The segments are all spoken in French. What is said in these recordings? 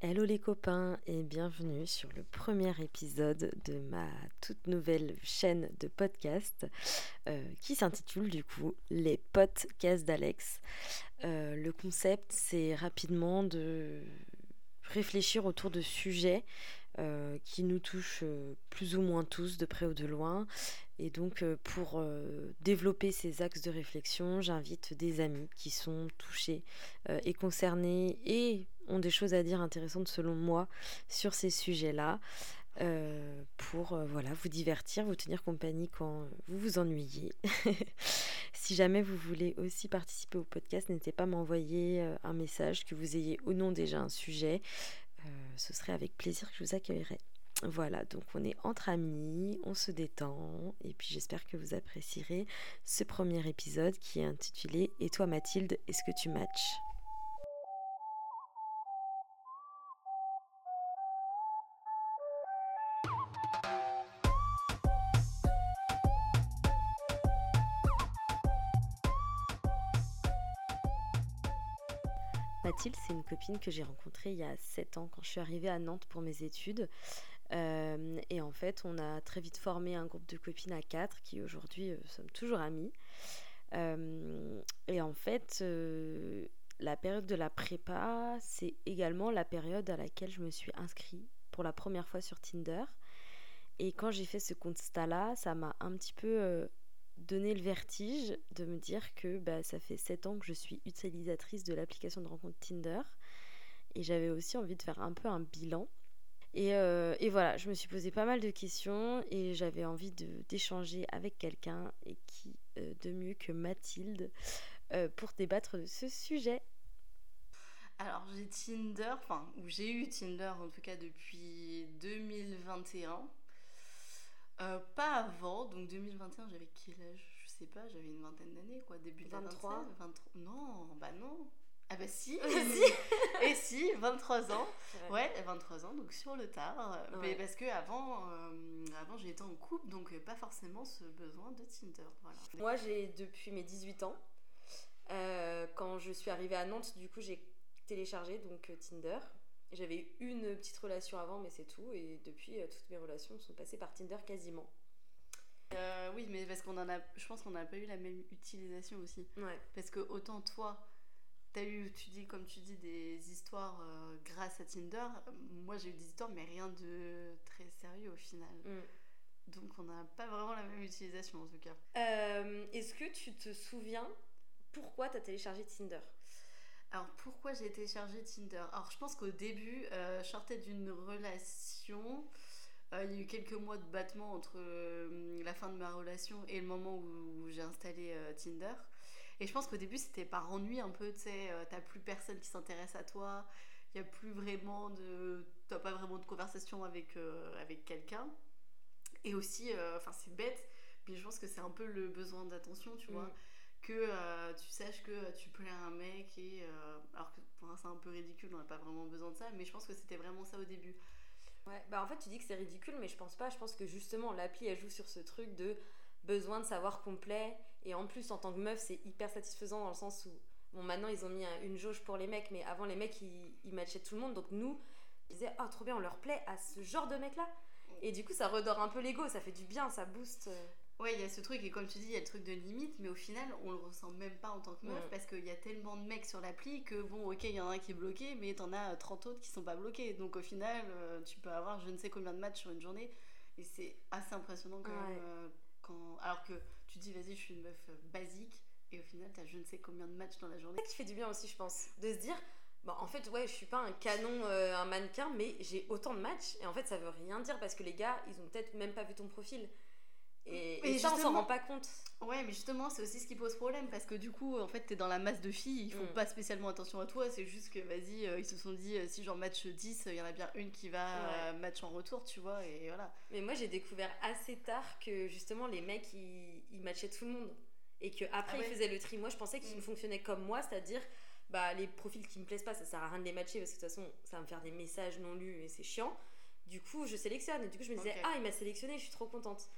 Hello les copains et bienvenue sur le premier épisode de ma toute nouvelle chaîne de podcast euh, qui s'intitule du coup Les podcasts d'Alex. Euh, le concept c'est rapidement de réfléchir autour de sujets euh, qui nous touchent plus ou moins tous de près ou de loin. Et donc pour développer ces axes de réflexion, j'invite des amis qui sont touchés et concernés et ont des choses à dire intéressantes selon moi sur ces sujets-là. Euh, pour euh, voilà vous divertir, vous tenir compagnie quand vous vous ennuyez. si jamais vous voulez aussi participer au podcast, n'hésitez pas à m'envoyer euh, un message, que vous ayez ou non déjà un sujet. ce serait avec plaisir que je vous accueillerai. Voilà, donc on est entre amis, on se détend, et puis j'espère que vous apprécierez ce premier épisode qui est intitulé Et toi Mathilde, est-ce que tu matches? C'est une copine que j'ai rencontrée il y a 7 ans quand je suis arrivée à Nantes pour mes études. Euh, et en fait, on a très vite formé un groupe de copines à 4 qui aujourd'hui euh, sommes toujours amies. Euh, et en fait, la période de la prépa, c'est également la période à laquelle je me suis inscrite pour la première fois sur Tinder. Et quand j'ai fait ce constat-là, ça m'a un petit peu donné le vertige de me dire que bah, ça fait 7 ans que je suis utilisatrice de l'application de rencontre Tinder. Et j'avais aussi envie de faire un peu un bilan. Et, euh, et voilà, je me suis posé pas mal de questions et j'avais envie d'échanger avec quelqu'un et qui euh, de mieux que Mathilde euh, pour débattre de ce sujet. Alors j'ai Tinder, enfin, ou j'ai eu Tinder en tout cas depuis 2021. Euh, pas avant, donc 2021, j'avais quel âge? Je sais pas, j'avais une vingtaine d'années, quoi, début de 23. 23 Non, bah non. Ah bah si, et si, 23 ans. Ouais, 23 ans, donc sur le tard. Mais parce que avant, euh, avant été en couple, donc pas forcément ce besoin de Tinder. Voilà. Moi, j'ai depuis mes 18 ans. Euh, quand je suis arrivée à Nantes, du coup, j'ai téléchargé donc Tinder. J'avais une petite relation avant, mais c'est tout. Et depuis, euh, toutes mes relations sont passées par Tinder quasiment. Euh, oui, mais parce qu'on en a, je pense qu'on n'a pas eu la même utilisation aussi. Ouais. Parce que autant toi, t'as eu, tu dis comme tu dis, des histoires euh, grâce à Tinder. Moi, j'ai eu des histoires, mais rien de très sérieux au final. Mm. Donc, on n'a pas vraiment la même utilisation en tout cas. Est-ce que tu te souviens pourquoi t'as téléchargé Tinder? Alors pourquoi j'ai téléchargé Tinder? Alors je pense qu'au début, euh, je sortais d'une relation. Euh, il y a eu quelques mois de battement entre euh, la fin de ma relation et le moment où, j'ai installé Tinder. Et je pense qu'au début c'était par ennui un peu, tu sais, t'as plus personne qui s'intéresse à toi, il n'y a plus vraiment de. T'as pas vraiment de conversation avec, avec quelqu'un. Et aussi, enfin c'est bête, mais je pense que c'est un peu le besoin d'attention, tu vois. Mm que euh, tu saches que tu plais à un mec et euh, alors que pour c'est un peu ridicule on n'a pas vraiment besoin de ça mais je pense que c'était vraiment ça au début. Ouais bah en fait tu dis que c'est ridicule mais je pense pas. Je pense que justement l'appli elle joue sur ce truc de besoin de savoir qu'on plaît. Et en plus en tant que meuf c'est hyper satisfaisant dans le sens où bon maintenant ils ont mis une jauge pour les mecs mais avant les mecs ils, ils matchaient tout le monde. Donc nous ils disaient oh trop bien on leur plaît à ce genre de mec là et du coup ça redore un peu l'ego ça fait du bien ça booste euh. Ouais, il y a ce truc, et comme tu dis, il y a le truc de limite, mais au final, on le ressent même pas en tant que meuf, parce qu'il y a tellement de mecs sur l'appli que, bon, ok, il y en a un qui est bloqué, mais t'en as 30 autres qui sont pas bloqués. Donc au final, euh, tu peux avoir je ne sais combien de matchs sur une journée, et c'est assez impressionnant quand même. Euh, quand... Alors que tu dis, vas-y, je suis une meuf euh, basique, et au final, t'as je ne sais combien de matchs dans la journée. C'est qui fait du bien aussi, je pense, de se dire, Bon, en fait, ouais, je suis pas un canon, un mannequin, mais j'ai autant de matchs. Et en fait, ça veut rien dire parce que les gars, ils ont peut-être même pas vu ton profil. Et, ça, on s'en rend pas compte. Ouais, mais justement, c'est aussi ce qui pose problème parce que du coup, en fait, t'es dans la masse de filles, ils font mm. pas spécialement attention à toi, c'est juste que, vas-y, euh, ils se sont dit, euh, si j'en match 10, il y en a bien une qui va euh, match en retour, tu vois, et voilà. Mais moi, j'ai découvert assez tard que justement, les mecs, ils, ils matchaient tout le monde. Et qu'après, après ah ils faisaient le tri. Moi, je pensais qu'ils mm. fonctionnaient comme moi, c'est-à-dire, bah, les profils qui me plaisent pas, ça sert à rien de les matcher parce que de toute façon, ça va me faire des messages non lus et c'est chiant. Du coup, je sélectionne. Et du coup, je me disais, ah, il m'a sélectionné, je suis trop contente.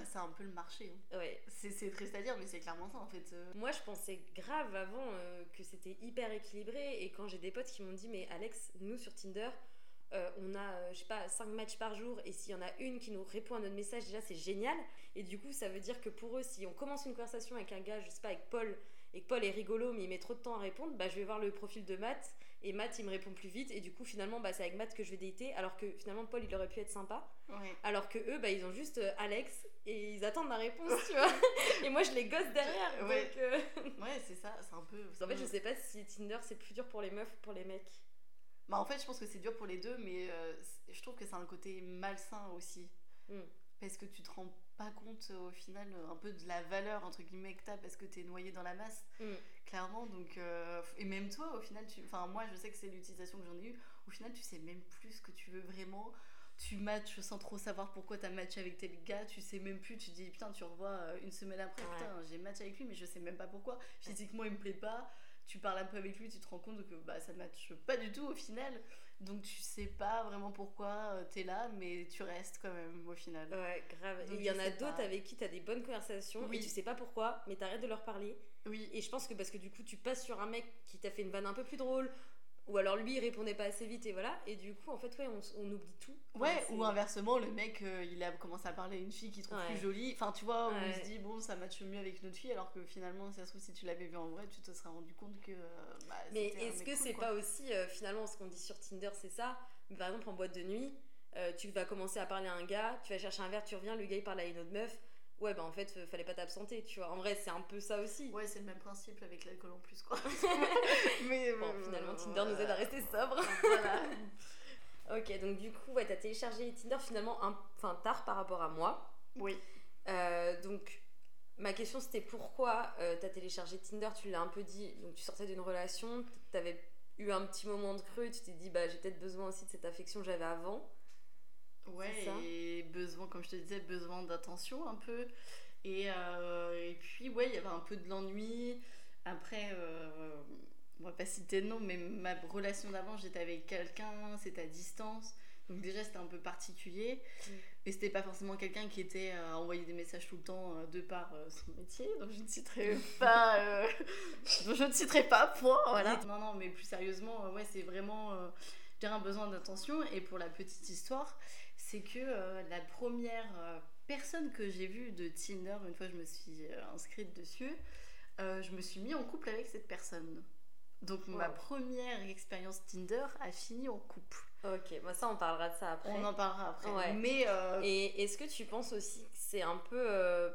Bah, c'est un peu le marché. hein. Ouais. C'est c'est triste à dire, mais c'est clairement ça en fait. euh. Moi, je pensais grave avant euh, que c'était hyper équilibré. Et quand j'ai des potes qui m'ont dit, mais Alex, nous sur Tinder, euh, on a, je sais pas, 5 matchs par jour. Et s'il y en a une qui nous répond à notre message, déjà, c'est génial. Et du coup, ça veut dire que pour eux, si on commence une conversation avec un gars, je sais pas, avec Paul, et que Paul est rigolo, mais il met trop de temps à répondre, bah, je vais voir le profil de Matt. Et Matt, il me répond plus vite. Et du coup, finalement, bah, c'est avec Matt que je vais dater. Alors que finalement, Paul, il aurait pu être sympa. Ouais. Alors que eux, bah, ils ont juste euh, Alex et ils attendent ma réponse, tu vois. et moi, je les gosse derrière. Ouais. Donc, euh, Ouais, c'est ça, c'est un peu. en fait, je sais pas si Tinder c'est plus dur pour les meufs ou pour les mecs. Bah, en fait, je pense que c'est dur pour les deux, mais euh, je trouve que c'est un côté malsain aussi. Mm. Parce que tu te rends pas compte euh, au final euh, un peu de la valeur entre guillemets que t'as parce que t'es noyé dans la masse, Mm. clairement. Donc, euh, et même toi, au final, tu... enfin, moi je sais que c'est l'utilisation que j'en ai eu. Au final, tu sais même plus ce que tu veux vraiment. Tu matches sans trop savoir pourquoi t'as matché avec tel gars, tu sais même plus, tu dis putain, tu revois une semaine après, Ouais. putain, j'ai matché avec lui, mais je sais même pas pourquoi. Physiquement, il me plaît pas. Tu parles un peu avec lui, tu te rends compte que bah, ça matche pas du tout au final. Donc tu sais pas vraiment pourquoi euh, t'es là, mais tu restes quand même au final. Ouais, grave. Donc, Et il y en a d'autres avec qui t'as des bonnes conversations Oui. et tu sais pas pourquoi, mais t'arrêtes de leur parler. Oui, Et je pense que parce que du coup, tu passes sur un mec qui t'a fait une vanne un peu plus drôle, ou alors lui, il répondait pas assez vite et voilà. Et du coup, en fait, ouais, on, on oublie tout. Ouais, Enfin, ou inversement, le mec euh, il a commencé à parler à une fille qu'il trouve Ouais. plus jolie. Enfin, tu vois, Ouais. se dit bon, ça matche mieux avec une autre fille, alors que finalement, si ça se trouve, si tu l'avais vu en vrai, tu te serais rendu compte que. euh, bah, Mais est-ce que cool, c'est pas aussi, euh, finalement, ce qu'on dit sur Tinder, c'est ça? Mais Par exemple, en boîte de nuit, tu vas commencer à parler à un gars, tu vas chercher un verre, tu reviens, le gars il parle à une autre meuf. Ouais, bah en fait, euh, fallait pas t'absenter, tu vois. En vrai, c'est un peu ça aussi. Ouais, c'est le même principe avec l'alcool en plus, quoi. Mais Bon, euh, finalement, Tinder nous aide à rester sobre. Voilà. Ok, donc du coup, ouais, t'as téléchargé Tinder finalement un... enfin, tard par rapport à moi. Oui. Euh, donc, ma question c'était pourquoi euh, t'as téléchargé Tinder? Tu l'as un peu dit, donc tu sortais d'une relation, t'avais eu un petit moment de creux, tu t'es dit, bah j'ai peut-être besoin aussi de cette affection que j'avais avant. Ouais, et besoin, comme je te disais, besoin d'attention un peu. Et, euh, et puis, ouais, il y avait un peu de l'ennui. Après, euh, on va pas citer de nom, mais ma relation d'avant, j'étais avec quelqu'un, c'était à distance. Donc, déjà, c'était un peu particulier. Mm. Et c'était pas forcément quelqu'un qui était à envoyer des messages tout le temps euh, de par euh, son métier. Donc, je ne citerai pas. je ne citerai pas, point. Voilà. Non, non, mais plus sérieusement, ouais, c'est vraiment. dirais un besoin d'attention. Et pour la petite histoire, c'est que euh, la première euh, personne que j'ai vue de Tinder, une fois je me suis euh, inscrite dessus, je me suis mis en couple avec cette personne. Donc ma première expérience Tinder a fini en couple. Ok, bah ça on parlera de ça après. On en parlera après. Ouais. Mais Et est-ce que tu penses aussi que c'est un peu.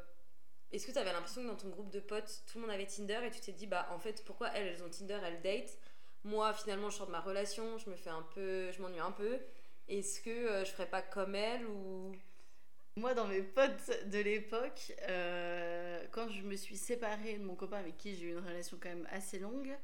Est-ce que tu avais l'impression que dans ton groupe de potes, tout le monde avait Tinder et tu t'es dit, bah en fait, pourquoi elles, elles ont Tinder, elles date Moi, finalement, je sors de ma relation, je me fais un peu. Je m'ennuie un peu. Est-ce que euh, je ferais pas comme elle ou? moi, dans mes potes de l'époque, euh, quand je me suis séparée de mon copain avec qui j'ai eu une relation quand même assez longue,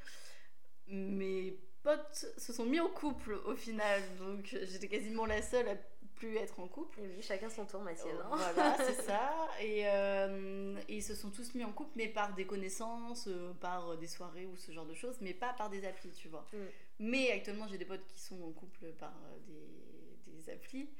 mes potes se sont mis en couple au final. Donc j'étais quasiment la seule à plus être en couple. Et oui, chacun son tour, Mathilde. hein. Voilà, c'est ça. Et, euh, et ils se sont tous mis en couple, mais par des connaissances, euh, par des soirées ou ce genre de choses, mais pas par des applis, tu vois. Mm. Mais actuellement, j'ai des potes qui sont en couple par euh, des, des applis.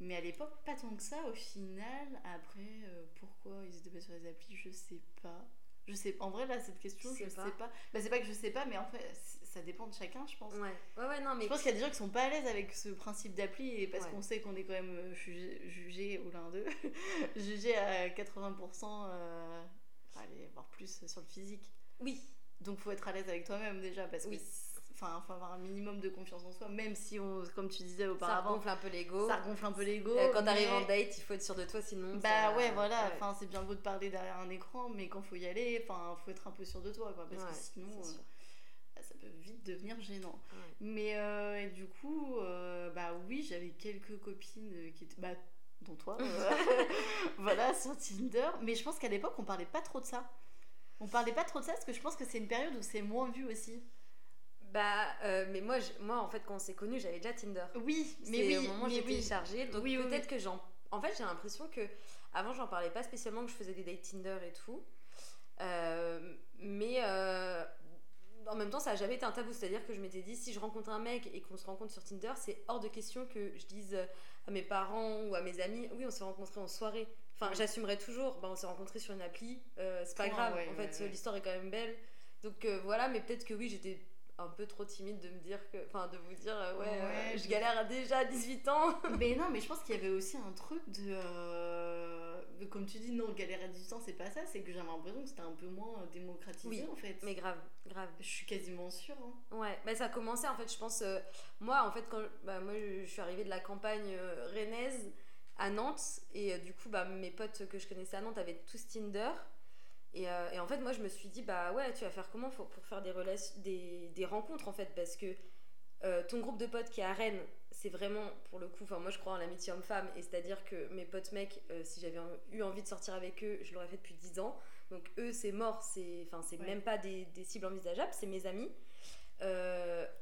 Mais à l'époque, pas tant que ça au final. Après, euh, pourquoi ils étaient pas sur les applis, je sais pas. Je sais En vrai, là, cette question, Tu je sais sais pas. pas. Bah, c'est pas que je sais pas, mais en fait, ça dépend de chacun, je pense. Ouais, ouais, ouais, non, mais. Je pense qu'il y a des gens qui sont pas à l'aise avec ce principe d'appli et parce Ouais. qu'on sait qu'on est quand même euh, jugé, jugé ou l'un d'eux, jugé à 80%, euh, allez, voire plus sur le physique. Oui, Donc faut être à l'aise avec toi-même déjà parce Oui. que, enfin, faut avoir un minimum de confiance en soi, même si on, comme tu disais ça auparavant, gonfle un peu l'ego. ça gonfle un peu l'ego. Euh, Quand t'arrives mais- en date, il faut être sûr de toi, sinon. bah ça- ouais, voilà, ouais. enfin c'est bien beau de parler derrière un écran, mais quand faut y aller, enfin faut être un peu sûr de toi, quoi, parce Ouais, que sinon euh, bah, ça peut vite devenir gênant. Ouais. Mais euh, du coup, bah oui, j'avais quelques copines qui étaient, bah, dont toi, voilà, sur Tinder. Mais je pense qu'à l'époque, on parlait pas trop de ça. On parlait pas trop de ça parce que je pense que c'est une période où c'est moins vu aussi. Bah, euh, mais moi, je- moi, en fait, quand on s'est connus, j'avais déjà Tinder. Oui, mais C'est oui, au moment où j'ai oui. téléchargé. Donc Oui, oui, peut-être oui. que j'en. En fait, j'ai l'impression que avant, j'en parlais pas spécialement que je faisais des dates Tinder et tout. Euh, mais euh, en même temps, ça a jamais été un tabou. C'est-à-dire que je m'étais dit, si je rencontre un mec et qu'on se rencontre sur Tinder, c'est hors de question que je dise à mes parents ou à mes amis, oui, on s'est rencontrés en soirée. Enfin, j'assumerai toujours. Bah, on s'est rencontrés sur une appli. Euh, c'est pas Point, grave. ouais, en ouais, fait, ouais. l'histoire est quand même belle. Donc euh, voilà, mais peut-être que oui, j'étais un peu trop timide de me dire que. Enfin, de vous dire, euh, ouais, Ouais, euh, je galère déjà à 18 ans. mais non, mais je pense qu'il y avait aussi un truc de. euh, de- Comme tu dis, non, galérer à 18 ans, c'est pas ça, c'est que j'avais l'impression que c'était un peu moins euh, démocratisé Oui, en fait. mais grave, grave. Je suis quasiment sûre. hein. Ouais, bah ça a commencé en fait, je pense. euh, moi, en fait, quand bah, moi, je suis arrivée de la campagne euh, rennaise à Nantes, et euh, du coup, bah, mes potes que je connaissais à Nantes avaient tous Tinder. Et, euh, et en fait, moi, je me suis dit, bah ouais, tu vas faire comment pour, pour faire des, relations, des, des rencontres en fait? Parce que euh, ton groupe de potes qui est à Rennes, c'est vraiment pour le coup, enfin, moi je crois en l'amitié homme-femme, et c'est-à-dire que mes potes mecs, euh, si j'avais eu envie de sortir avec eux, je l'aurais fait depuis 10 ans. Donc eux, c'est mort, c'est enfin, c'est Ouais. même pas des, des cibles envisageables, c'est mes amis.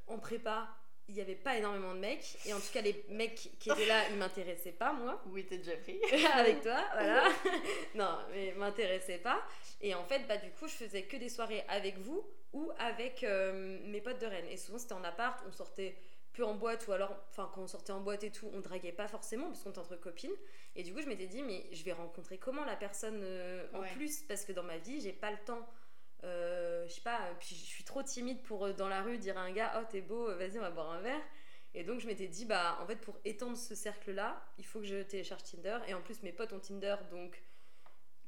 En prépa, il n'y avait pas énormément de mecs, et en tout cas, les mecs qui étaient là, ils m'intéressaient pas, moi Oui, t'es déjà pris. avec toi, voilà. non, mais m'intéressait pas. Et en fait, bah du coup, je faisais que des soirées avec vous ou avec euh, mes potes de Rennes. Et souvent, c'était en appart, on sortait peu en boîte ou alors, enfin, quand on sortait en boîte et tout, on draguait pas forcément parce qu'on était entre copines. Et du coup, je m'étais dit, mais je vais rencontrer comment la personne euh, en Ouais. plus? Parce que dans ma vie, j'ai pas le temps. Euh, je sais pas, puis je suis trop timide pour euh, dans la rue dire à un gars, oh t'es beau, euh, vas-y, on va boire un verre. Et donc je m'étais dit, bah en fait pour étendre ce cercle-là, il faut que je télécharge Tinder. Et en plus mes potes ont Tinder, donc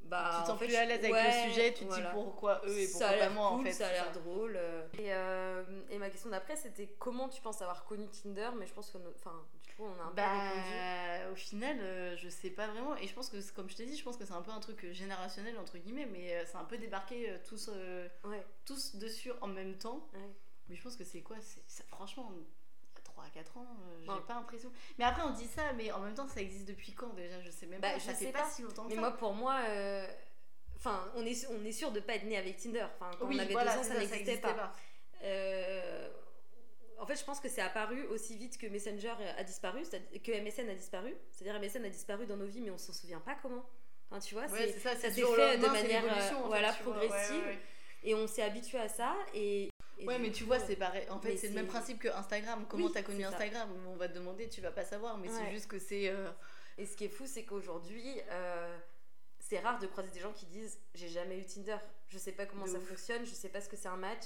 bah tu te en sens fait, plus à l'aise avec ouais, le sujet, tu te voilà. dis pourquoi eux et pourquoi pas moi cool, en fait. ça a l'air drôle. euh. Et, euh, et ma question d'après c'était comment tu penses avoir connu Tinder, mais je pense que, enfin, coup on a un peu répondu. Bah, au final, euh, je sais pas vraiment. Et je pense que, comme je t'ai dit, je pense que c'est un peu un truc euh, générationnel, entre guillemets, mais euh, c'est un peu débarqué euh, tous, euh, Ouais, tous dessus en même temps. ouais. Mais je pense que c'est quoi ça, Franchement, il y a 3 à 4 ans, euh, j'ai Ouais. pas l'impression. Mais après, on dit ça, mais en même temps, ça existe depuis quand déjà? Je sais même Bah, pas. je ça sais fait pas. pas si longtemps que Mais ça. moi pour moi, enfin on est, on est sûr de pas être né avec Tinder. Enfin quand oui, on avait voilà, deux ans c'est ça n'existait existait pas. Euh, en fait, je pense que c'est apparu aussi vite que Messenger a disparu, que MSN a disparu. C'est-à-dire MSN a disparu dans nos vies, mais on s'en souvient pas comment. Tu vois, Ouais, ça, s'est fait de manière, euh, fait, voilà, tu vois. Ouais, progressive. ouais, et on s'est habitué à ça. Et, et Ouais, mais tu vois, c'est pareil. En fait, c'est le même principe que Instagram. Comment Oui, t'as connu ça. Instagram? On va te demander, tu vas pas savoir, mais c'est juste que c'est. euh, Et ce qui est fou, c'est qu'aujourd'hui, euh, c'est rare de croiser des gens qui disent j'ai jamais eu Tinder, je sais pas comment De ça ouf. fonctionne, je sais pas ce que c'est un match.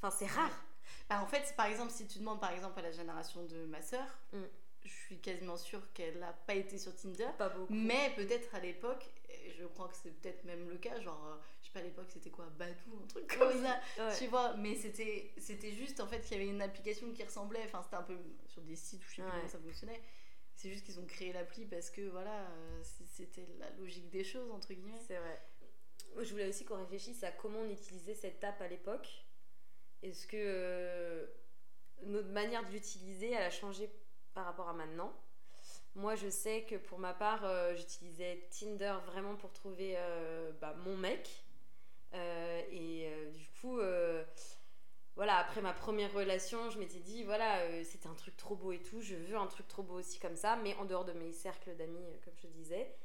Enfin, c'est rare. Bah, en fait, par exemple, si tu demandes par exemple à la génération de ma sœur, Mm. je suis quasiment sûre qu'elle n'a pas été sur Tinder. Pas beaucoup. Mais peut-être à l'époque, je crois que c'est peut-être même le cas, genre, euh, je sais pas à l'époque c'était quoi, Badou, un truc comme Oui, ça. ouais. Tu vois, mais c'était juste en fait qu'il y avait une application qui ressemblait, enfin c'était un peu sur des sites où je sais plus Ouais. comment ça fonctionnait. C'est juste qu'ils ont créé l'appli parce que voilà, euh, c'était la logique des choses entre guillemets. C'est vrai. Je voulais aussi qu'on réfléchisse à comment on utilisait cette app à l'époque. Est-ce que euh, notre manière de l'utiliser, a changé par rapport à maintenant? Moi, je sais que pour ma part, euh, j'utilisais Tinder vraiment pour trouver euh, bah, mon mec. Et du coup, voilà, après ma première relation, je m'étais dit, voilà, c'était un truc trop beau et tout, je veux un truc trop beau aussi comme ça, mais en dehors de mes cercles d'amis, comme je disais.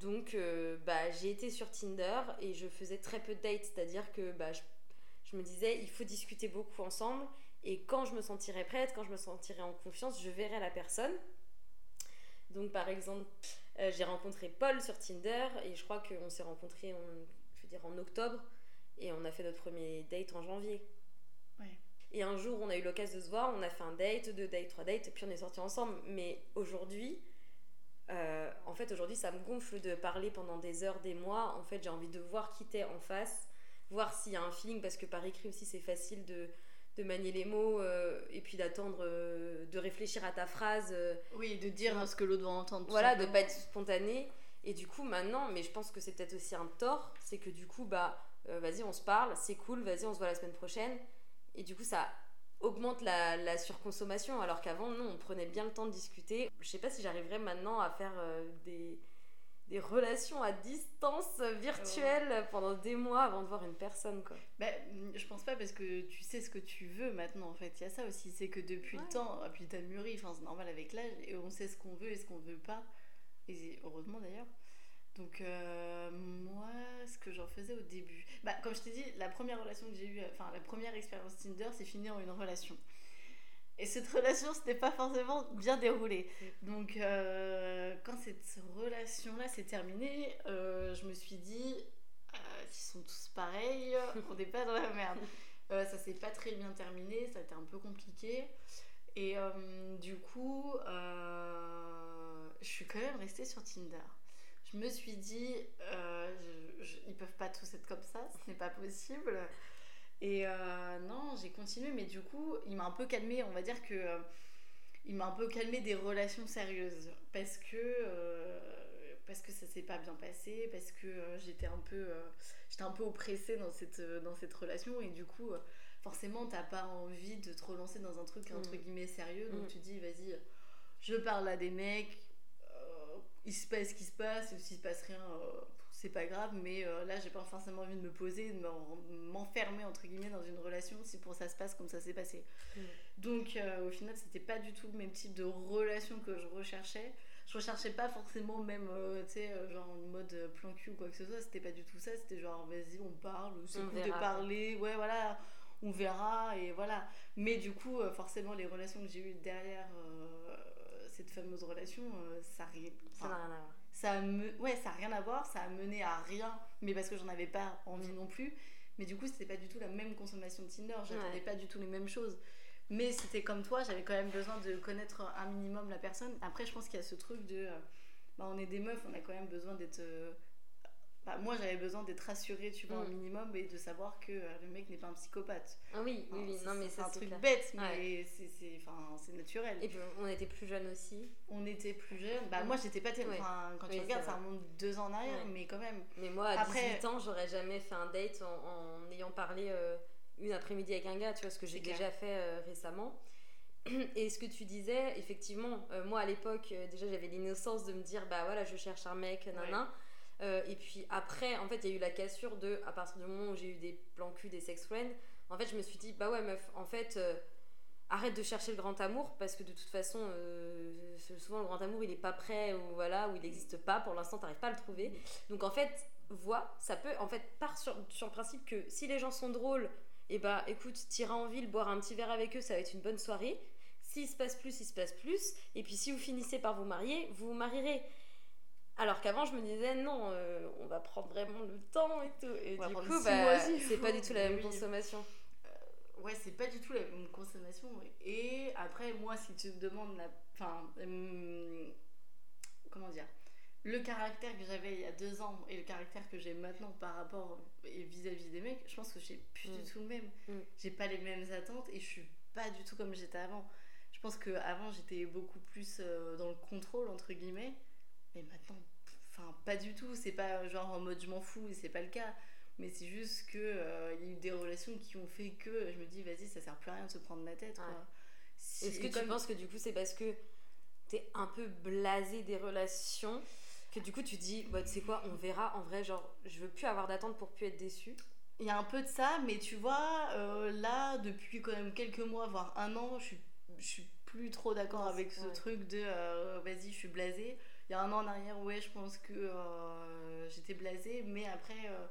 Donc, bah, j'ai été sur Tinder et je faisais très peu de dates, c'est-à-dire que bah, je, je me disais, il faut discuter beaucoup ensemble et quand je me sentirai prête, quand je me sentirai en confiance, je verrai la personne. Donc, par exemple, euh, j'ai rencontré Paul sur Tinder et je crois qu'on s'est rencontrés en, je veux dire, en octobre et on a fait notre premier date en janvier. Ouais. Et un jour, on a eu l'occasion de se voir, on a fait un date, deux dates, trois dates, puis on est sortis ensemble. Mais aujourd'hui, euh, en fait, aujourd'hui, ça me gonfle de parler pendant des heures, des mois. En fait, j'ai envie de voir qui t'es en face, voir s'il y a un feeling, parce que par écrit aussi, c'est facile de, de manier les mots euh, et puis d'attendre, euh, de réfléchir à ta phrase. euh, Oui, de dire ce que l'autre doit entendre. voilà, de pas être spontané. Et du coup, maintenant, mais je pense que c'est peut-être aussi un tort, c'est que du coup, bah, vas-y, on se parle, c'est cool, vas-y, on se voit la semaine prochaine. Et du coup, ça augmente la, la surconsommation, alors qu'avant, non, on prenait bien le temps de discuter. Je sais pas si j'arriverais maintenant à faire des, des relations à distance virtuelles pendant des mois avant de voir une personne, quoi. Bah, mm, je pense pas parce que tu sais ce que tu veux maintenant en fait. Il y a ça aussi, c'est que depuis Ouais. le temps, et puis t'as mûri, enfin c'est normal avec l'âge, et on sait ce qu'on veut et ce qu'on veut pas. Et heureusement d'ailleurs. Donc euh, moi, ce que j'en faisais au début, bah comme je t'ai dit, la première relation que j'ai eue, enfin la première expérience Tinder, c'est fini en une relation. Et cette relation, c'était pas forcément bien déroulé. Donc, euh, quand cette relation-là s'est terminée, euh, je me suis dit, euh, ils sont tous pareils, on n'est pas dans la merde. ça s'est pas très bien terminé, ça a été un peu compliqué. Et du coup, je suis quand même restée sur Tinder. Je me suis dit, ils peuvent pas tous être comme ça, ce n'est pas possible. Et euh, non, j'ai continué, mais du coup, il m'a un peu calmé. On va dire que euh, il m'a un peu calmé des relations sérieuses parce que euh, parce que ça s'est pas bien passé, parce que j'étais un peu j'étais un peu oppressée dans cette dans cette relation et du coup forcément t'as pas envie de te relancer dans un truc entre mm. guillemets sérieux, donc mm. tu dis vas-y, je parle à des mecs, il se passe ce qui se passe, et s'il se passe rien c'est pas grave, mais euh, là j'ai pas forcément envie de me poser, de m'enfermer entre guillemets dans une relation si pour ça se passe comme ça s'est passé. Mm. Donc euh, au final, c'était pas du tout le même type de relation que je recherchais. Je recherchais pas forcément même, euh, tu sais, genre en mode plan cul ou quoi que ce soit, c'était pas du tout ça, c'était genre vas-y, on parle, c'est cool de parler, ouais, voilà, on verra, et voilà. Mais du coup, forcément, les relations que j'ai eues derrière cette fameuse relation, ça n'a rien à voir ça me ouais ça a rien à voir ça a mené à rien mais parce que j'en avais pas envie non plus. Mais du coup c'était pas du tout la même consommation de Tinder j'attendais pas du tout les mêmes choses. Mais c'était comme toi j'avais quand même besoin de connaître un minimum la personne. Après je pense qu'il y a ce truc de euh, bah, on est des meufs on a quand même besoin d'être euh, bah, moi j'avais besoin d'être rassurée tu vois un mm. minimum et de savoir que euh, le mec n'est pas un psychopathe. Ah oui oui, oui. non mais c'est un truc bête mais c'est naturel. Et puis on était plus jeunes aussi. On était plus jeunes. Bah mm. moi j'étais pas enfin, quand tu regardes ça remonte deux ans en arrière mais quand même. Mais moi à Après... 18 ans j'aurais jamais fait un date en, ayant parlé euh, une après-midi avec un gars tu vois ce que j'ai déjà fait euh, récemment. Et ce que tu disais, effectivement, moi à l'époque, déjà j'avais l'innocence de me dire, bah voilà, je cherche un mec, nanan. Euh, et puis après, en fait, il y a eu la cassure de, à partir du moment où j'ai eu des plans cul, des sex friends, en fait, je me suis dit, bah ouais, meuf, en fait, euh, arrête de chercher le grand amour, parce que de toute façon, euh, souvent le grand amour, il est pas prêt, ou voilà, ou il n'existe pas, pour l'instant, t'arrives pas à le trouver. Donc en fait, vois, ça peut, en fait, part sur, sur le principe que si les gens sont drôles, et eh bah écoute, t'iras en ville, boire un petit verre avec eux, ça va être une bonne soirée. S'il se passe plus, il se passe plus. Et puis si vous finissez par vous marier, vous vous marierez. Alors qu'avant, je me disais non, euh, on va prendre vraiment le temps et tout. Et du coup, bah, c'est pas du tout la même consommation. Euh, ouais, c'est pas du tout la même consommation. Et après, moi, si tu me demandes la. Enfin. Hum, comment dire le caractère que j'avais il y a deux ans et le caractère que j'ai maintenant par rapport vis-à-vis des mecs, je pense que j'ai plus du mm. tout le même. Mm. J'ai pas les mêmes attentes et je suis pas du tout comme j'étais avant. Je pense qu'avant j'étais beaucoup plus euh, dans le contrôle entre guillemets mais maintenant, enfin, pas du tout. C'est pas genre en mode je m'en fous, c'est pas le cas. Mais c'est juste que euh, il y a eu des relations qui ont fait que je me dis, vas-y, ça sert plus à rien de se prendre la tête. Est-ce que tu penses que du coup, c'est parce que t'es un peu blasé des relations que du coup, tu dis, bah, tu sais quoi, on verra. En vrai, genre, je veux plus avoir d'attente pour plus être déçu. Il y a un peu de ça, mais tu vois, euh, là, depuis quand même quelques mois, voire un an, je suis, je suis plus trop d'accord avec ce truc de euh, vas-y, je suis blasée il y a un an en arrière, ouais, je pense que euh, j'étais blasée, mais après, euh,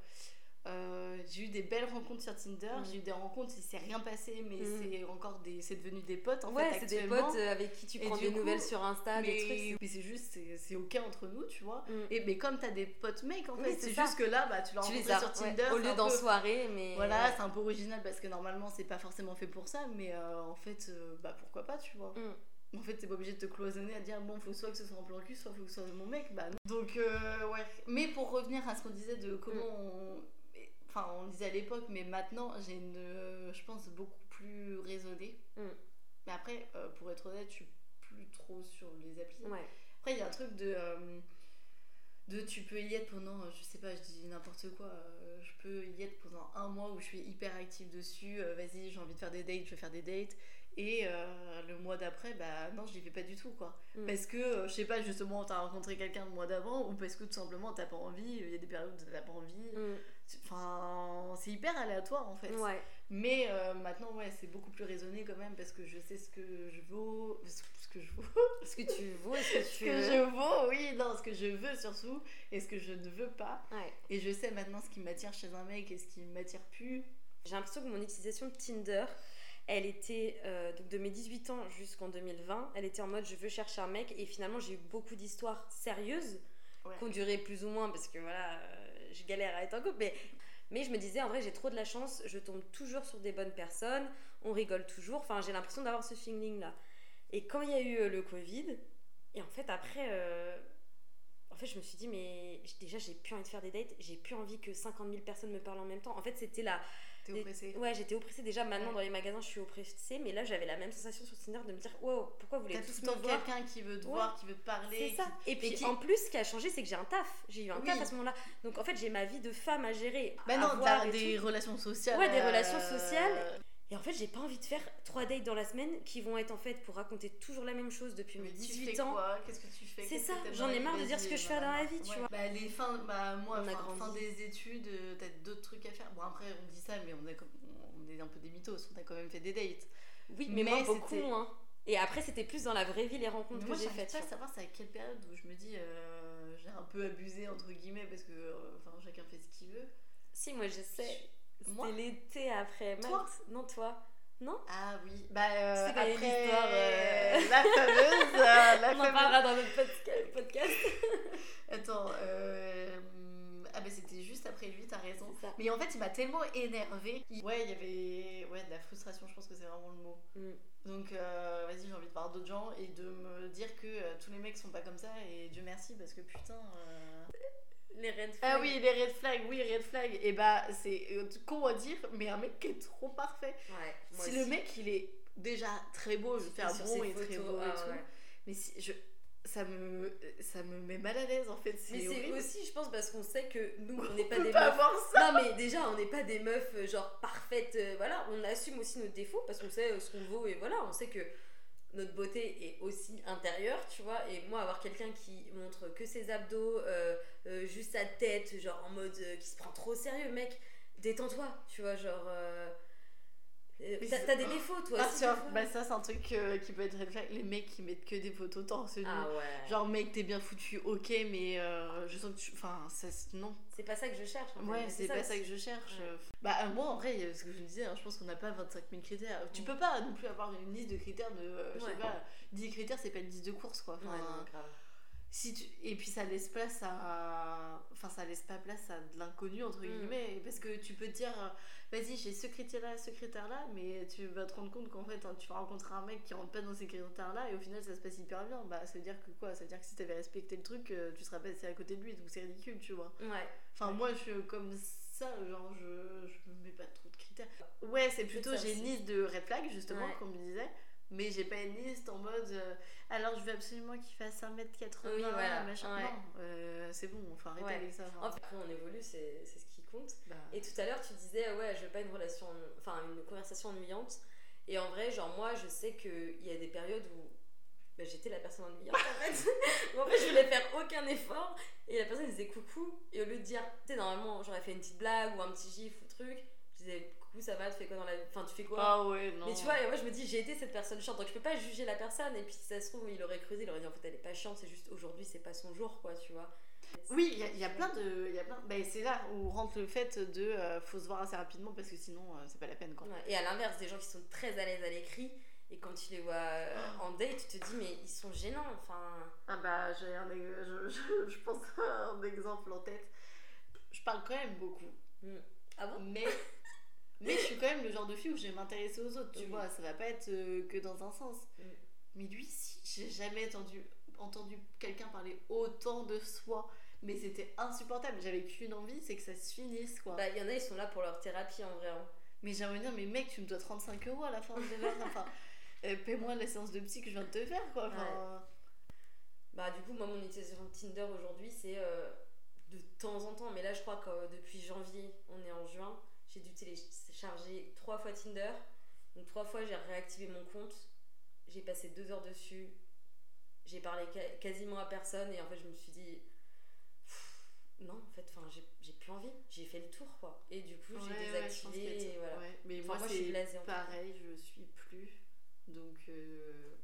euh, j'ai eu des belles rencontres sur Tinder. Mm. J'ai eu des rencontres, il s'est rien passé, mais mm. c'est encore des, c'est devenu des potes en ouais, c'est des potes avec qui tu prends des nouvelles sur Insta, mais, des trucs. Mais c'est juste, c'est ok entre nous, tu vois. Mm. Et mais comme t'as des potes mecs, en fait, c'est juste que là, bah, tu l'as rencontré sur Tinder. Au lieu d'en soirée, mais. Voilà, c'est un peu original parce que normalement, c'est pas forcément fait pour ça, mais en fait, bah pourquoi pas, tu vois en fait, t'es pas obligé de te cloisonner à dire bon, faut soit que ce soit un plan cul, soit faut que ce soit mon mec. Bah non. Donc, euh, ouais. Mais pour revenir à ce qu'on disait de comment mm. on. Enfin, on disait à l'époque, mais maintenant, j'ai une. Je pense beaucoup plus raisonnée. Mm. Mais après, euh, pour être honnête, je suis plus trop sur les applis. Après, il y a un truc de. Euh, de tu peux y être pendant, je sais pas, je dis n'importe quoi, je peux y être pendant un mois où je suis hyper active dessus, vas-y, j'ai envie de faire des dates, je vais faire des dates. Et euh, le mois d'après, bah non, je n'y vais pas du tout, quoi. Mm. Parce que, euh, je sais pas, justement, t'as rencontré quelqu'un le mois d'avant, ou parce que tout simplement t'as pas envie, il y a des périodes où t'as pas envie. Mm. Enfin, c'est hyper aléatoire en fait. Ouais. Mais euh, maintenant, ouais, c'est beaucoup plus raisonné quand même, parce que je sais ce que je vaux, ce que je vaux. ce que tu vaux et ce que tu veux. Ce que je vaux, oui, non, ce que je veux surtout, et ce que je ne veux pas. Ouais. Et je sais maintenant ce qui m'attire chez un mec et ce qui m'attire plus. J'ai l'impression que mon utilisation de Tinder elle était, euh, donc de mes 18 ans jusqu'en 2020, elle était en mode je veux chercher un mec. Et finalement, j'ai eu beaucoup d'histoires sérieuses Ouais. qui ont duré plus ou moins parce que voilà, euh, je galère à être en couple. Mais, mais je me disais, en vrai, j'ai trop de la chance, je tombe toujours sur des bonnes personnes, on rigole toujours. Enfin, j'ai l'impression d'avoir ce feeling-là. Et quand il y a eu euh, le Covid, et en fait, après. euh, en fait, je me suis dit, mais déjà, j'ai plus envie de faire des dates, j'ai plus envie que 50 000 personnes me parlent en même temps. En fait, c'était la, T'es oppressée. Ouais, j'étais oppressée déjà. Maintenant, Ouais. dans les magasins, je suis oppressée. Mais là, j'avais la même sensation sur Tinder de me dire Wow, pourquoi vous voulez tout le temps voir quelqu'un qui veut te Ouais. voir, qui veut te parler. C'est qui- ça. Et puis, qui- en plus, ce qui a changé, c'est que j'ai un taf. J'ai eu un Oui. taf à ce moment-là. Donc, en fait, j'ai ma vie de femme à gérer. Bah non, des tout. relations sociales. Ouais, des euh, relations sociales. Et en fait, j'ai pas envie de faire trois dates dans la semaine qui vont être en fait pour raconter toujours la même chose depuis mes Mais tu 18 fais ans. quoi? Qu'est-ce que tu fais? C'est ça, j'en ai marre de dire ce que je fais dans la vie, tu vois. Bah, les fins, bah, moi, On a fin, fin des études, euh, t'as d'autres trucs à faire. Bon, après, on dit ça, mais on, a on est un peu des mythos, on a quand même fait des dates. Oui, mais, Mais moi, beaucoup moins. Et après, c'était plus dans la vraie vie les rencontres Mais que moi, j'ai faites. pas à tu vois. savoir c'est à quelle période où je me dis, euh, j'ai un peu abusé, entre guillemets, parce que euh, enfin, chacun fait ce qu'il veut. Si, moi, je sais. Moi C'était l'été après. Toi. Non, toi. Non Ah oui, bah euh, après euh, la fameuse, euh, la On en parlera dans notre podca- podcast. Attends, euh, ah bah c'était juste après lui, t'as raison. Mais en fait, il m'a tellement énervé. Ouais, il y avait ouais, de la frustration, je pense que c'est vraiment le mot. Mm. Donc, euh, vas-y, j'ai envie de voir d'autres gens et de me dire que tous les mecs sont pas comme ça. Et Dieu merci, parce que putain. Les red flags. Ah oui, les red flags, oui, red flags. Et bah, c'est euh, con à dire, mais un mec qui est trop parfait. Ouais, si aussi. le mec, il est déjà très beau, je vais faire bon et très beau et ah tout. ouais. Mais si, je, ça, me, ça me met mal à l'aise en fait. Mais c'est aussi, je pense, parce qu'on sait que nous, on n'est pas des pas meufs. ça. Non, mais déjà, on n'est pas des meufs euh, genre parfaites. euh, voilà, on assume aussi nos défauts parce qu'on sait ce qu'on vaut et voilà, on sait que notre beauté est aussi intérieure, tu vois. Et moi, avoir quelqu'un qui montre que ses abdos, euh, euh, juste sa tête, genre en mode euh, qui se prend trop au sérieux, mec, détends-toi, tu vois, genre. Euh, euh, T'as des défauts, toi Ah, aussi. bah ça c'est un truc euh, qui peut être. Les mecs qui mettent que des photos torse nu. Ah ouais. Genre mec t'es bien foutu, ok, mais euh, je sens que tu... Enfin, ça, non. C'est pas ça que je cherche. en fait, Ouais, c'est pas ça que je cherche. Ouais. Bah euh, moi en vrai, euh, ce que je me disais, hein, je pense qu'on n'a pas 25 000 critères. Tu Mm. peux pas non plus avoir une liste de critères de... euh, je sais Ouais. pas, 10 critères c'est pas une liste de courses quoi. Enfin, Ouais, non, grave. Si tu... Et puis ça laisse place à... Enfin ça laisse pas place à de l'inconnu entre Mm. guillemets. Parce que tu peux te dire, euh, vas-y j'ai ce critère-là, ce critère-là, mais tu vas te rendre compte qu'en fait hein, tu vas rencontrer un mec qui rentre pas dans ces critères-là et au final ça se passe hyper bien. Bah ça veut dire que quoi? Ça veut dire que si t'avais respecté le truc, euh, tu serais passé à côté de lui, donc c'est ridicule tu vois. Ouais. Enfin, moi, je suis comme ça, genre, je, je me mets pas trop de critères. Ouais, c'est plutôt, j'ai une liste de red flags, justement, Ouais. comme je disais. Mais j'ai pas une liste en mode, euh, alors je veux absolument qu'il fasse 1m80, Oui, voilà, machin. ouais. Non, euh, c'est bon, enfin arrêtez Ouais. avec ça. genre. En fait, après, on évolue, c'est c'est ce qui compte. Bah, Et tout à l'heure, tu disais, ouais, je veux pas une relation, enfin, une conversation ennuyante. Et en vrai, genre, moi, je sais qu'il y a des périodes où bah, j'étais la personne ennuyante, en fait. En fait, je voulais faire aucun effort. Et la personne disait coucou. Et au lieu de dire, tu sais, normalement, j'aurais fait une petite blague ou un petit gif ou truc, je disais coucou, ça va, tu fais quoi dans la vie? Enfin, tu fais quoi? Ah ouais, non. Mais tu vois, et moi je me dis, j'ai été cette personne chiante, donc je peux pas juger la personne. Et puis si ça se trouve, il aurait creusé, il aurait dit en fait elle est pas chiante, c'est juste aujourd'hui, c'est pas son jour, quoi, tu vois. Oui, il y, a- il y a plein de. il Y a plein... bah, c'est là où rentre le fait de. euh, faut se voir assez rapidement parce que sinon, euh, c'est pas la peine quoi. Ouais. Et à l'inverse, des gens qui sont très à l'aise à l'écrit, et quand tu les vois euh, en date, tu te dis, mais ils sont gênants, enfin. Ah bah, j'ai un. Je, je, je pense à un exemple en tête. Je parle quand même beaucoup. Ah bon? Mais, mais je suis quand même le genre de fille où je vais m'intéresser aux autres, tu Oui. vois. Ça va pas être euh, que dans un sens. Mm. Mais lui, si, j'ai jamais entendu, entendu quelqu'un parler autant de soi. Mais c'était insupportable. J'avais qu'une envie, c'est que ça se finisse, quoi. Bah, il y en a, ils sont là pour leur thérapie en vrai. hein. Mais j'aimerais dire, mais mec, tu me dois 35 euros à la fin de l'année. Enfin, euh, paie-moi la séance de psy que je viens de te faire, quoi. Enfin, Bah, du coup, moi, mon utilisation de Tinder aujourd'hui, c'est euh, de temps en temps, mais là, je crois que euh, depuis janvier, on est en juin, j'ai dû télécharger trois fois Tinder. Donc, trois fois, j'ai réactivé mon compte. J'ai passé deux heures dessus. J'ai parlé quasiment à personne, et en fait, je me suis dit. Non, en fait, enfin, j'ai plus envie. J'ai fait le tour, quoi. Et du coup, j'ai ouais, ouais, désactivé. de et voilà. Ouais, Mais Enfin, moi, moi, c'est blasée, en pareil, je suis plus. Donc, euh,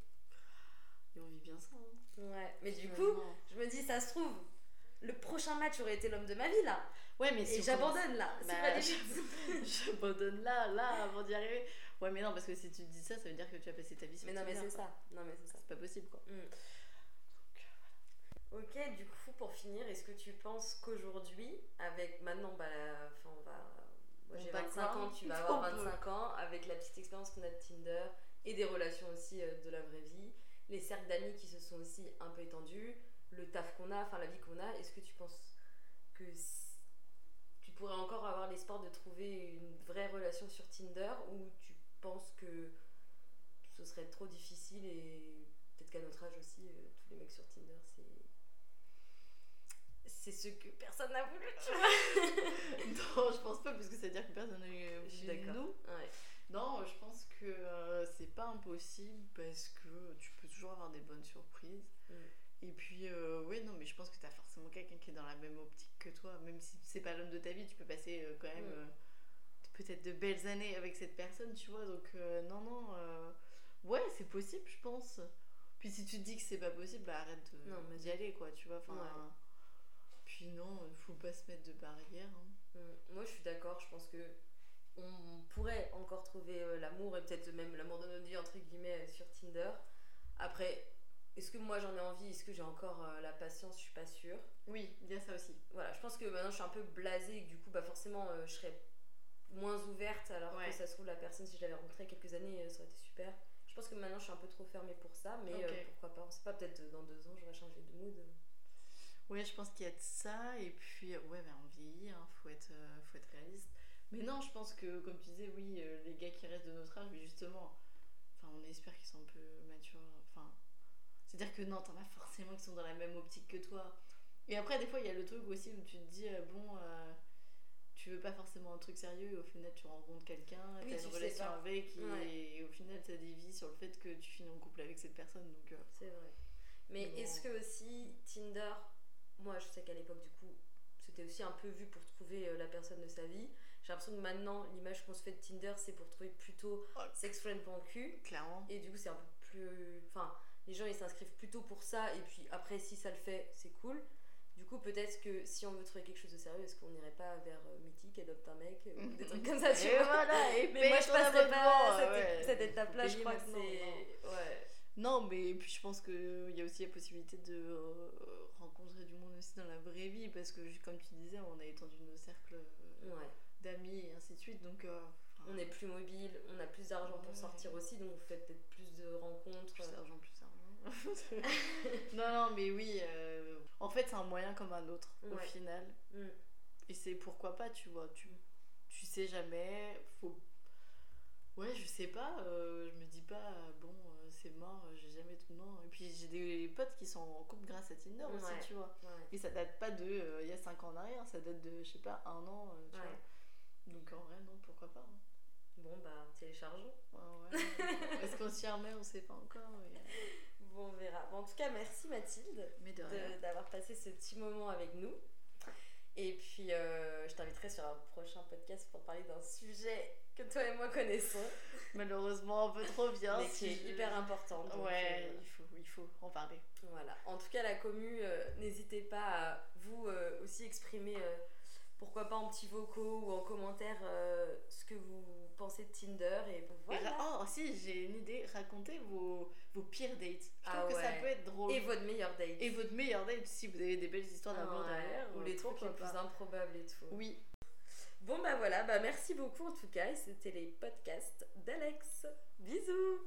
et on vit bien ça. hein, Ouais, mais du coup, je me dis, ça se trouve, le prochain match aurait été l'homme de ma vie, là. ouais, mais si Et on j'abandonne, là. Bah. J'abandonne là, là, avant d'y arriver. Ouais, mais non, parce que si tu dis ça, ça veut dire que tu as passé ta vie sur Mais non, mais c'est ça. Non, mais c'est ça. C'est pas possible, quoi. Mm. Ok, du coup, pour finir, est-ce que tu penses qu'aujourd'hui, avec maintenant, bah, la- enfin, on va. Moi j'ai 25 background, ans, tu vas avoir peut. 25 ans, avec la petite expérience qu'on a de Tinder et des relations aussi euh, de la vraie vie, les cercles d'amis qui se sont aussi un peu étendus, le taf qu'on a, enfin la vie qu'on a, est-ce que tu penses que tu pourrais encore avoir l'espoir de trouver une vraie relation sur Tinder ou tu penses que ce serait trop difficile et peut-être qu'à notre âge aussi, euh, tous les mecs sur Tinder, c'est. C'est ce que personne n'a voulu, tu vois. non, je pense pas, parce que ça veut dire que personne n'a eu Je suis voulu d'accord. Ouais. Non, je pense que euh, c'est pas impossible parce que tu peux toujours avoir des bonnes surprises. Mm. Et puis, euh, ouais, non, mais je pense que t'as forcément quelqu'un qui est dans la même optique que toi. Même si c'est pas l'homme de ta vie, tu peux passer euh, quand même euh, peut-être de belles années avec cette personne, tu vois. Donc, euh, non, non. ouais, c'est possible, je pense. Puis si tu te dis que c'est pas possible, bah arrête de- Non, mais- d'y aller, quoi, tu vois. Enfin, Ouais. Puis non, il faut pas se mettre de barrière. hein. Mm. Moi, je suis d'accord. Je pense que on pourrait encore trouver l'amour et peut-être même l'amour de notre vie entre guillemets sur Tinder. Après, est-ce que moi j'en ai envie? Est-ce que j'ai encore euh, la patience? Je suis pas sûre. Oui, a ça aussi. Voilà, je pense que maintenant je suis un peu blasée et que du coup, bah forcément, euh, je serais moins ouverte. Alors Ouais. que ça se trouve la personne, si je l'avais rencontrée il y a quelques années, euh, ça aurait été super. Je pense que maintenant je suis un peu trop fermée pour ça, mais euh, pourquoi pas? On sait pas. Peut-être dans deux ans, j'aurais changé de mood. Ouais, je pense qu'il y a de ça. Et puis, ouais, ben, on vieillit, hein, faut, être, faut être réaliste. Mais non, je pense que, comme tu disais, oui, les gars qui restent de notre âge, mais justement, enfin, on espère qu'ils sont un peu matures. Enfin, c'est-à-dire que non, t'en as forcément qui sont dans la même optique que toi. Et après, des fois, il y a le truc aussi où tu te dis, euh, bon, euh, tu veux pas forcément un truc sérieux, et au final, tu rencontres quelqu'un, Oui, t'as une relation avec, et, Ouais. et au final, t'as des vies sur le fait que tu finis en couple avec cette personne. Donc, euh, C'est vrai. Mais Bon. est-ce que aussi Tinder, moi je sais qu'à l'époque du coup, c'était aussi un peu vu pour trouver euh, la personne de sa vie. J'ai l'impression que maintenant, l'image qu'on se fait de Tinder, c'est pour trouver plutôt Oh. sex friend.cu. clairement. Et du coup, c'est un peu plus. Enfin, les gens ils s'inscrivent plutôt pour ça. Et puis après, si ça le fait, c'est cool. Du coup, peut-être que si on veut trouver quelque chose de sérieux, est-ce qu'on n'irait pas vers euh, Mythique, Adopte un mec, euh, ou des trucs comme ça, tu et vois voilà, et Mais moi, je ton passerai pas cette, ouais. cette étape-là. Je crois que maintenant, c'est. Ouais. Non, mais puis je pense qu'il y a aussi la possibilité de euh, rencontrer du monde aussi dans la vraie vie, parce que comme tu disais, on a étendu nos cercles Ouais. d'amis et ainsi de suite, donc euh, On est plus mobile, on a plus d'argent pour sortir aussi, donc on fait peut-être plus de rencontres. plus d'argent, plus. non, non, mais oui, euh, en fait, c'est un moyen comme un autre, au final. Mm. Et c'est pourquoi pas, tu vois, tu, tu sais jamais, faut... Ouais, je sais pas, euh, je me dis pas, euh, bon, euh, c'est mort, j'ai jamais tout... Non, et puis j'ai des potes qui sont en couple grâce à Tinder aussi, tu vois. Ouais. Et ça date pas de il y a 5 ans en arrière, ça date de, je sais pas, un an, tu vois. Donc en vrai, non, pourquoi pas. hein. Bon, bah, téléchargeons. Ouais, ouais. Est-ce qu'on s'y remet On sait pas encore. mais, Bon, on verra. Bon, en tout cas, merci Mathilde d'avoir passé ce petit moment avec nous. Et puis, euh, je t'inviterai sur un prochain podcast pour parler d'un sujet que toi et moi connaissons, Malheureusement, un peu trop bien. mais qui est hyper important. donc, Ouais, euh, il, faut, il faut en parler. Voilà. En tout cas, la commu, euh, n'hésitez pas à vous aussi exprimer, pourquoi pas en petits vocaux ou en commentaire, euh, ce que vous pensez de Tinder. Et voilà. Oh, si, j'ai une idée. Racontez vos, vos pires dates. Je Ah trouve que ça peut être drôle. Et votre meilleur date. Et votre meilleur date, si vous avez des belles histoires d'amour Ah ouais, derrière. Ou euh, les trucs les plus pas. improbables et tout. Oui. Bon bah voilà, bah merci beaucoup en tout cas. Et c'était les podcasts d'Alex. Bisous